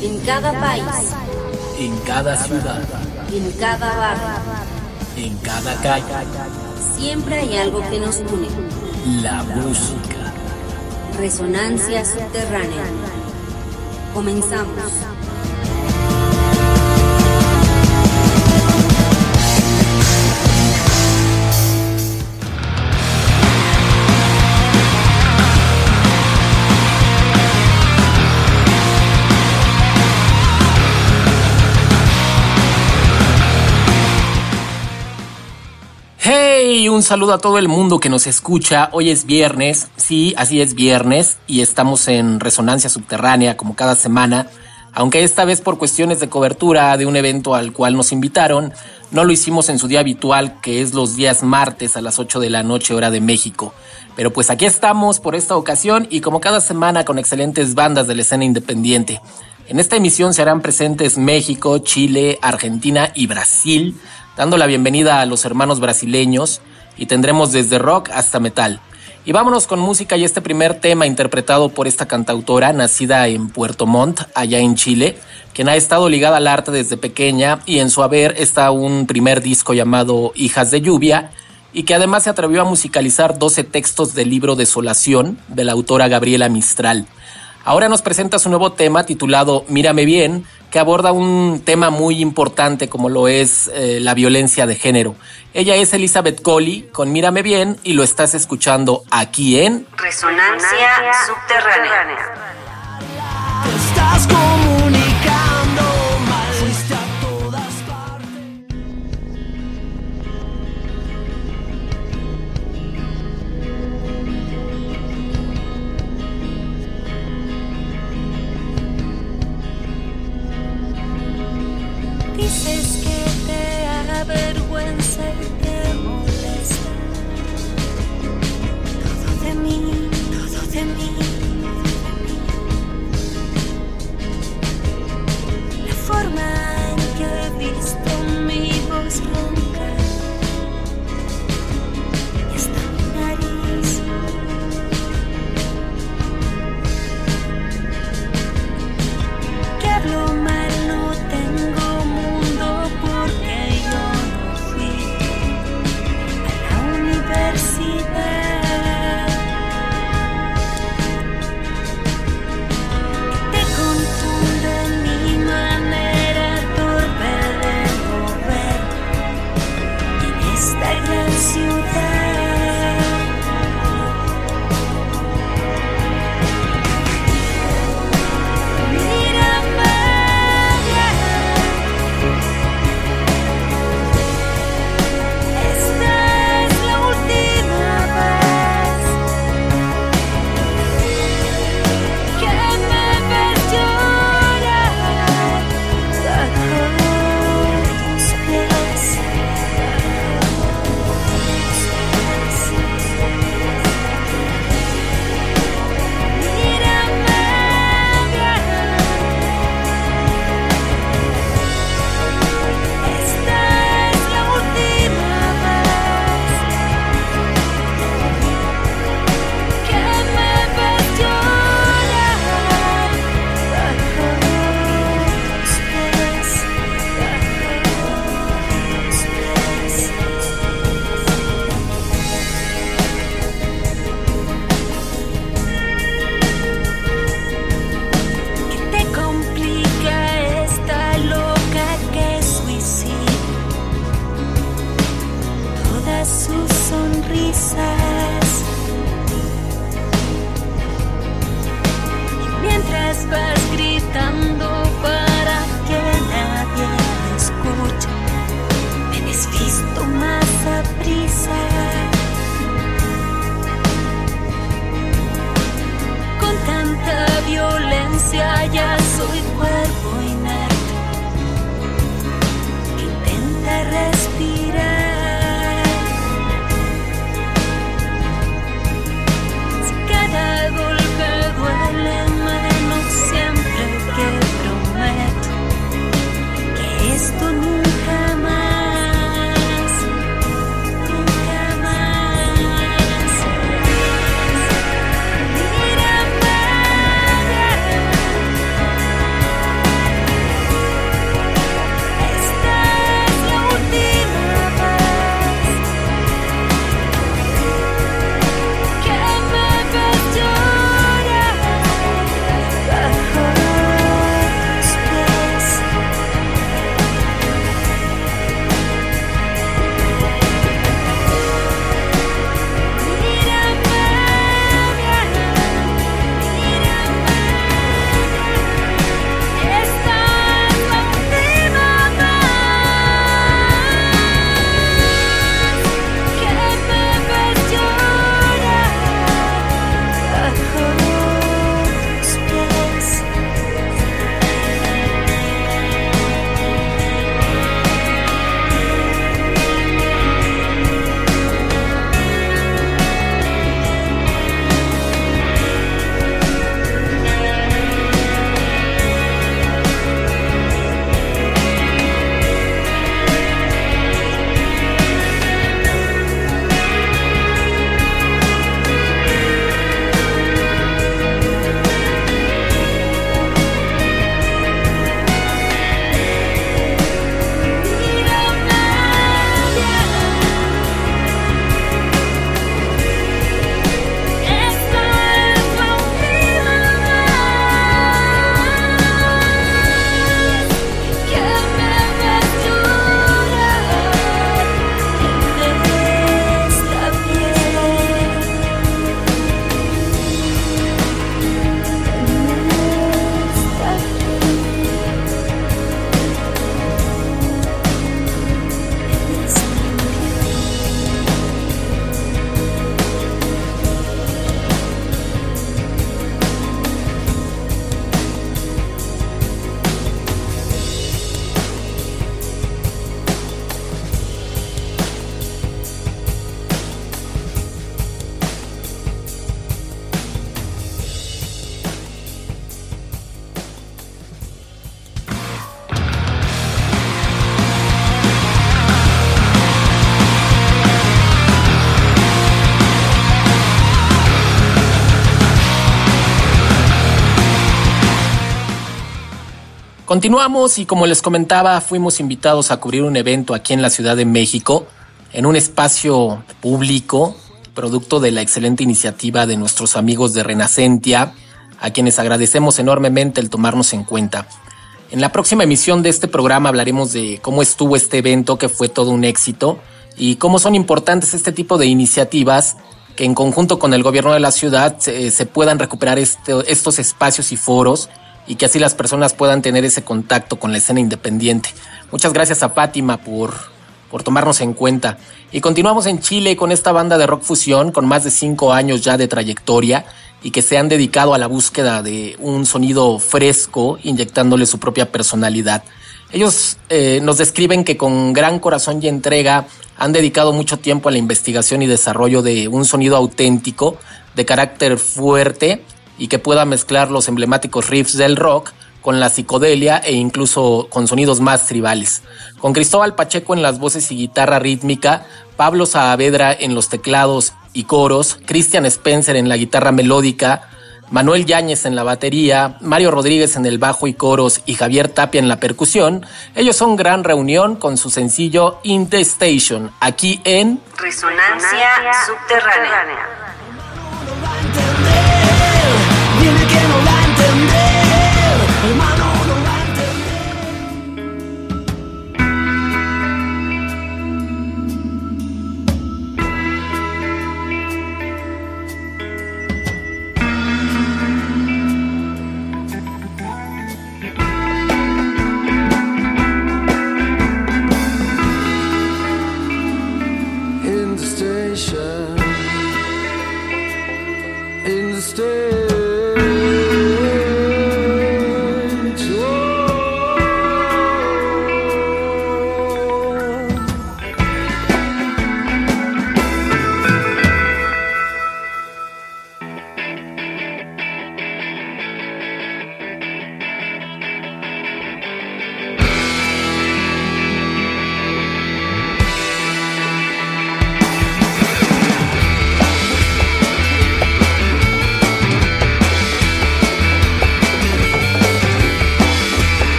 En cada país. En cada ciudad. En cada barrio. En cada calle. Siempre hay algo que nos une. La música. Resonancia subterránea. Comenzamos. Un saludo a todo el mundo que nos escucha. Hoy es viernes, sí, así es viernes, y estamos en Resonancia Subterránea como cada semana. Aunque esta vez por cuestiones de cobertura de un evento al cual nos invitaron, no lo hicimos en su día habitual, que es los días martes a las 8 de la noche hora de México. Pero pues aquí estamos por esta ocasión y como cada semana con excelentes bandas de la escena independiente. En esta emisión se harán presentes México, Chile, Argentina y Brasil dando la bienvenida a los hermanos brasileños y tendremos desde rock hasta metal. Y vámonos con música y este primer tema interpretado por esta cantautora nacida en Puerto Montt, allá en Chile, quien ha estado ligada al arte desde pequeña y en su haber está un primer disco llamado Hijas de Lluvia y que además se atrevió a musicalizar 12 textos del libro Desolación de la autora Gabriela Mistral. Ahora nos presenta su nuevo tema titulado Mírame bien, que aborda un tema muy importante como lo es eh, la violencia de género. Ella es Elizabeth Colley con Mírame bien y lo estás escuchando aquí en Resonancia subterránea. Estás Continuamos y como les comentaba, fuimos invitados a cubrir un evento aquí en la Ciudad de México, en un espacio público, producto de la excelente iniciativa de nuestros amigos de Renacentia, a quienes agradecemos enormemente el tomarnos en cuenta. En la próxima emisión de este programa hablaremos de cómo estuvo este evento, que fue todo un éxito, y cómo son importantes este tipo de iniciativas que en conjunto con el gobierno de la ciudad se, se puedan recuperar estos espacios y foros y que así las personas puedan tener ese contacto con la escena independiente. Muchas gracias a Fátima por, por tomarnos en cuenta. Y continuamos en Chile con esta banda de rock fusión con más de cinco años ya de trayectoria y que se han dedicado a la búsqueda de un sonido fresco, inyectándole su propia personalidad. Ellos eh, nos describen que con gran corazón y entrega han dedicado mucho tiempo a la investigación y desarrollo de un sonido auténtico, de carácter fuerte y que pueda mezclar los emblemáticos riffs del rock con la psicodelia e incluso con sonidos más tribales. Con Cristóbal Pacheco en las voces y guitarra rítmica, Pablo Saavedra en los teclados y coros, Christian Spencer en la guitarra melódica, Manuel Yáñez en la batería, Mario Rodríguez en el bajo y coros y Javier Tapia en la percusión, ellos son gran reunión con su sencillo In the Station, aquí en Resonancia subterránea. gonna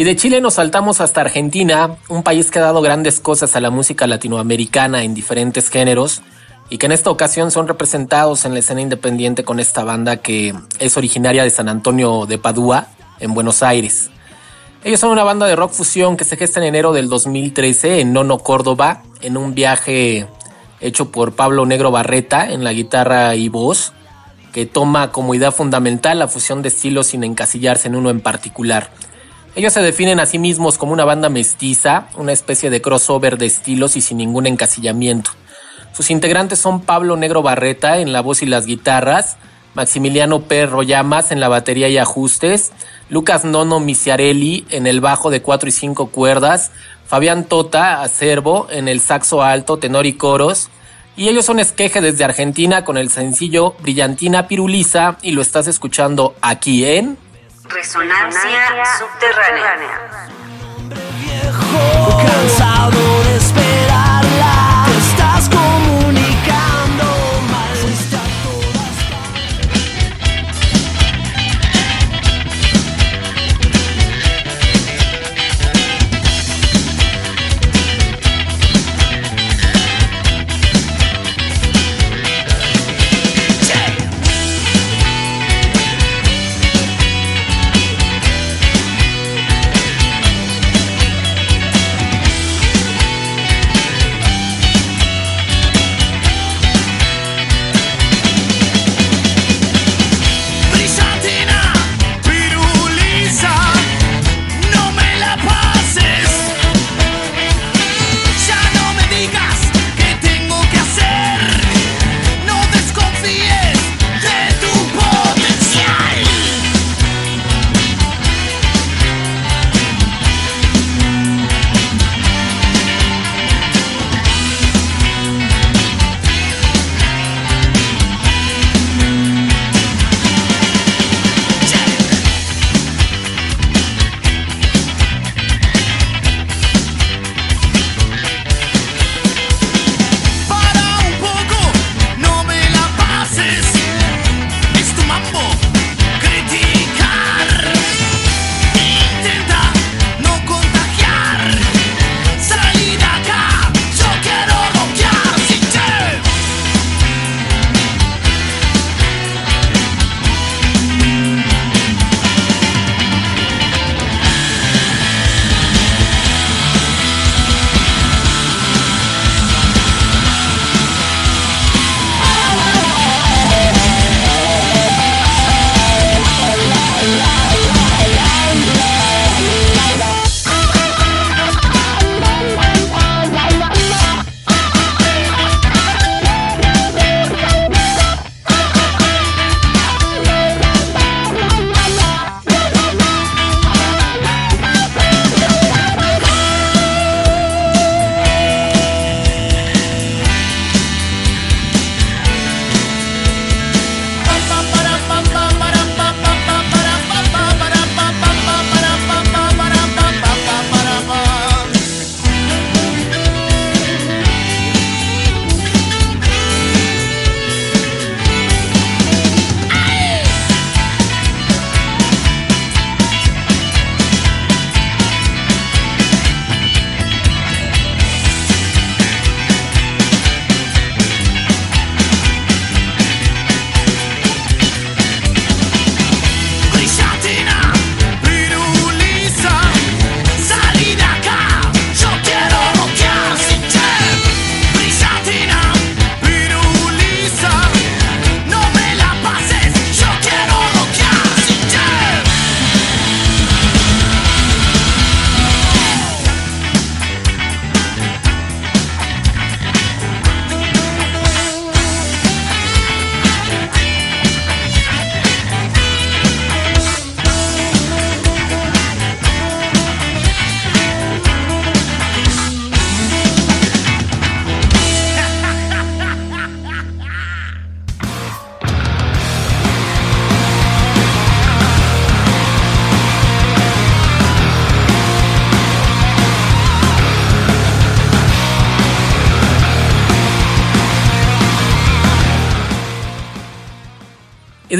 Y de Chile nos saltamos hasta Argentina, un país que ha dado grandes cosas a la música latinoamericana en diferentes géneros y que en esta ocasión son representados en la escena independiente con esta banda que es originaria de San Antonio de Padua, en Buenos Aires. Ellos son una banda de rock fusión que se gesta en enero del 2013 en Nono, Córdoba, en un viaje hecho por Pablo Negro Barreta en la guitarra y voz, que toma como idea fundamental la fusión de estilos sin encasillarse en uno en particular. Ellos se definen a sí mismos como una banda mestiza, una especie de crossover de estilos y sin ningún encasillamiento. Sus integrantes son Pablo Negro Barreta en la voz y las guitarras, Maximiliano Perro Llamas en la batería y ajustes, Lucas Nono Misiarelli en el bajo de cuatro y cinco cuerdas, Fabián Tota Acervo en el saxo alto, tenor y coros, y ellos son esqueje desde Argentina con el sencillo Brillantina Piruliza y lo estás escuchando aquí en Resonancia subterránea.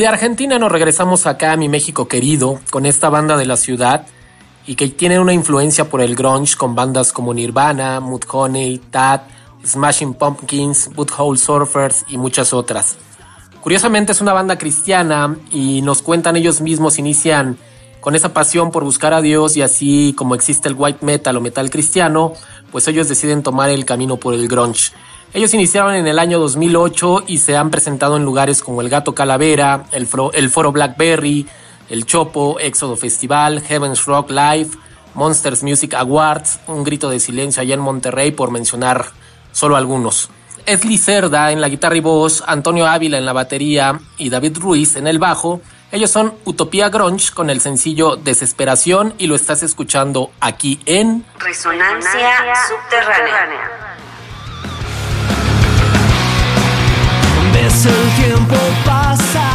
De Argentina nos regresamos acá a mi México querido, con esta banda de la ciudad. y que tienen una influencia por el grunge con bandas como Nirvana, Mudhoney, Tad, Smashing Pumpkins, Butthole Surfers y muchas otras. Curiosamente es una banda cristiana y nos cuentan ellos mismos inician con esa pasión por buscar a Dios y así como existe el white metal o metal cristiano, pues ellos deciden tomar el camino por el grunge. Ellos iniciaron en el año 2008 y se han presentado en lugares como el Gato Calavera, el, Foro Blackberry, el Chopo, Éxodo Festival, Heaven's Rock Live, Monsters Music Awards, Un Grito de Silencio allá en Monterrey, por mencionar solo algunos. Esli Cerda en la guitarra y voz, Antonio Ávila en la batería y David Ruiz en el bajo. Ellos son Utopía Grunge con el sencillo Desesperación y lo estás escuchando aquí en Resonancia Subterránea. Ves el tiempo pasar,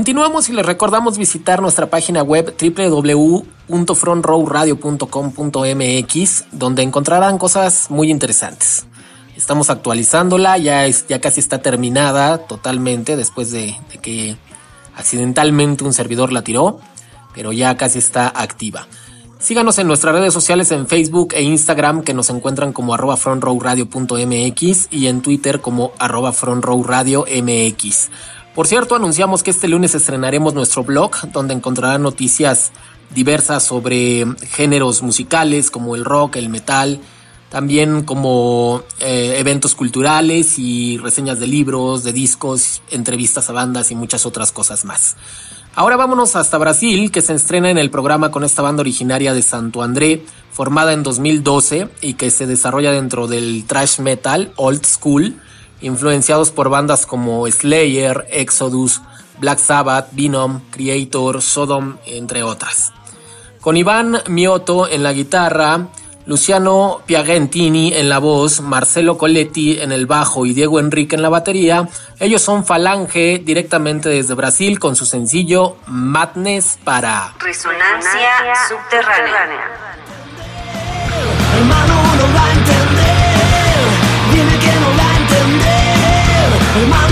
Continuamos y les recordamos visitar nuestra página web www.frontrowradio.com.mx donde encontrarán cosas muy interesantes. Estamos actualizándola, ya, es, ya casi está terminada totalmente después de, que accidentalmente un servidor la tiró, pero ya casi está activa. Síganos en nuestras redes sociales en Facebook e Instagram que nos encuentran como arroba frontrowradio.mx y en Twitter como arroba frontrowradio.mx. Por cierto, anunciamos que este lunes estrenaremos nuestro blog donde encontrarán noticias diversas sobre géneros musicales como el rock, el metal, también como eh, eventos culturales y reseñas de libros, de discos, entrevistas a bandas y muchas otras cosas más. Ahora vámonos hasta Brasil, que se estrena en el programa con esta banda originaria de Santo André, formada en 2012 y que se desarrolla dentro del thrash metal old school, influenciados por bandas como Slayer, Exodus, Black Sabbath, Venom, Creator, Sodom, entre otras. Con Iván Mioto en la guitarra, Luciano Piagentini en la voz, Marcelo Coletti en el bajo y Diego Enrique en la batería. Ellos son Falange directamente desde Brasil con su sencillo Madness para Resonancia subterránea. Hermano Oh my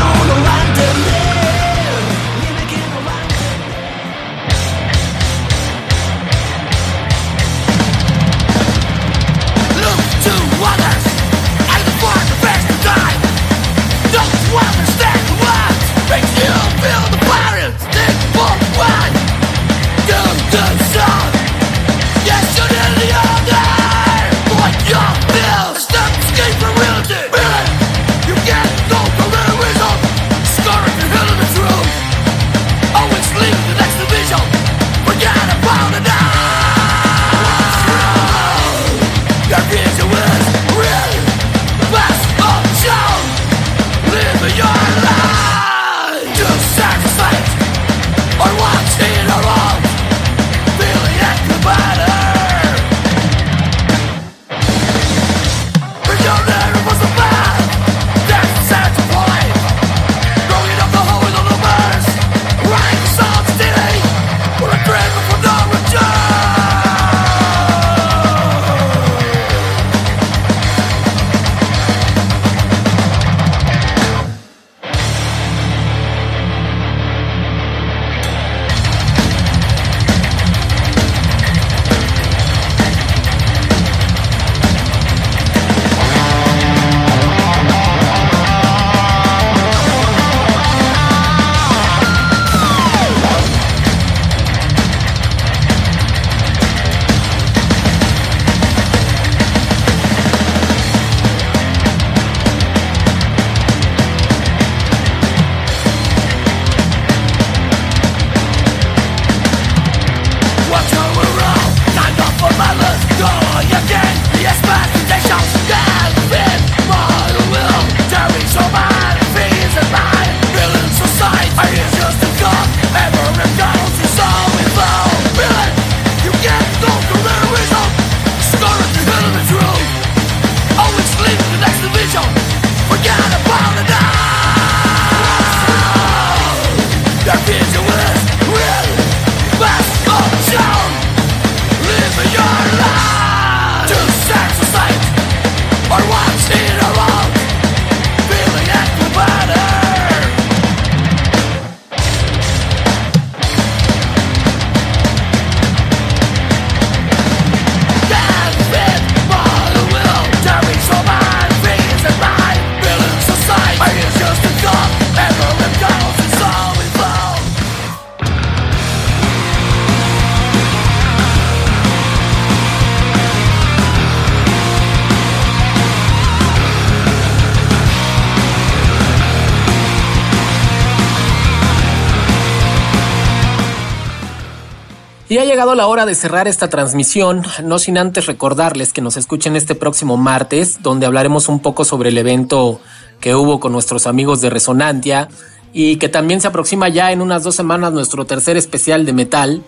llegado la hora de cerrar esta transmisión, no sin antes recordarles que nos escuchen este próximo martes, donde hablaremos un poco sobre el evento que hubo con nuestros amigos de Resonantia y que también se aproxima ya en unas dos semanas nuestro tercer especial de metal.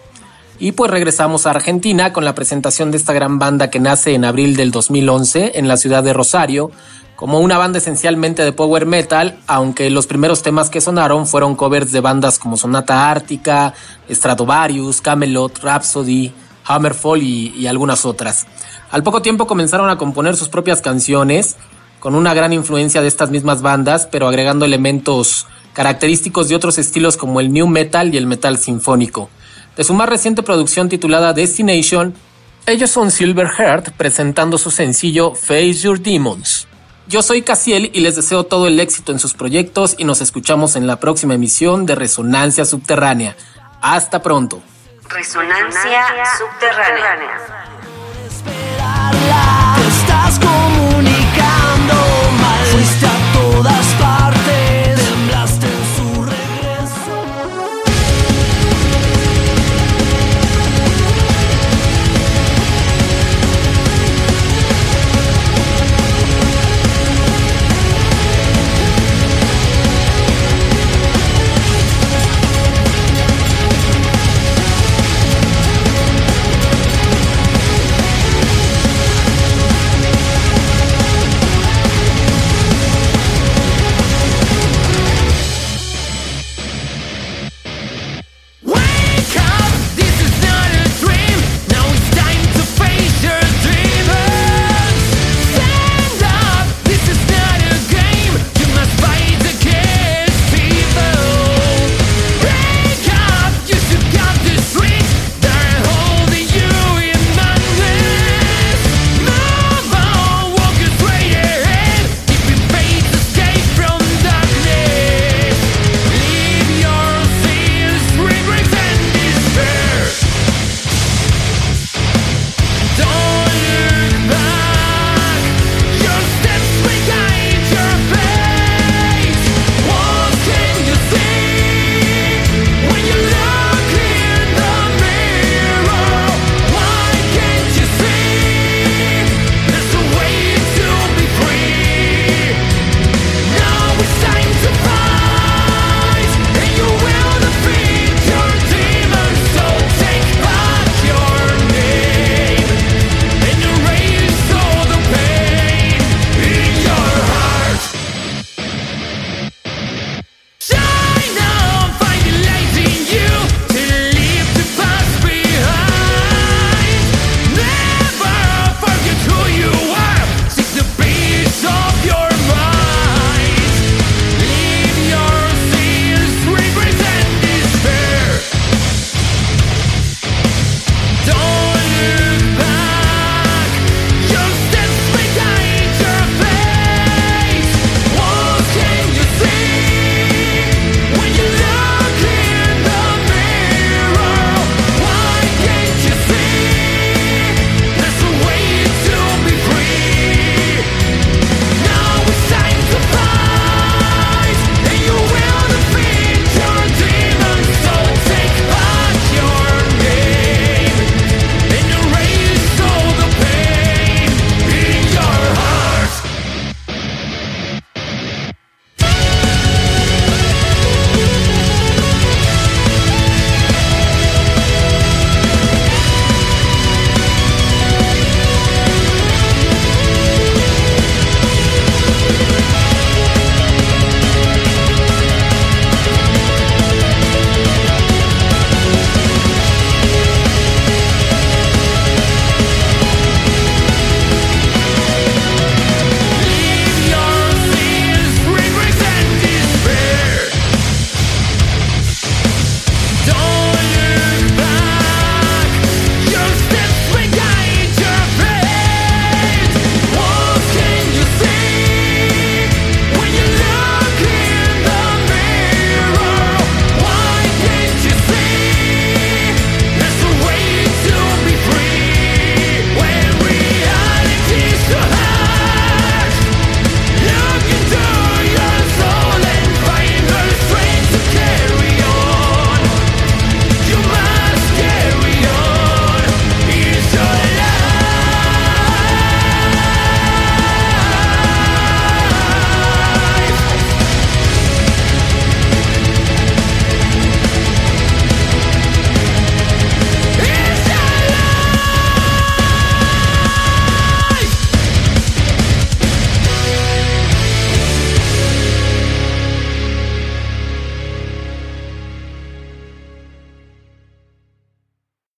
Y pues regresamos a Argentina con la presentación de esta gran banda que nace en abril del 2011 en la ciudad de Rosario, como una banda esencialmente de power metal, aunque los primeros temas que sonaron fueron covers de bandas como Sonata Ártica, Stratovarius, Camelot, Rhapsody, Hammerfall y, y algunas otras. Al poco tiempo comenzaron a componer sus propias canciones, con una gran influencia de estas mismas bandas, pero agregando elementos característicos de otros estilos como el new metal y el metal sinfónico. De su más reciente producción titulada Destination, ellos son Silverheart presentando su sencillo Face Your Demons. Yo soy Casiel y les deseo todo el éxito en sus proyectos y nos escuchamos en la próxima emisión de Resonancia Subterránea. Hasta pronto. Resonancia, Subterránea.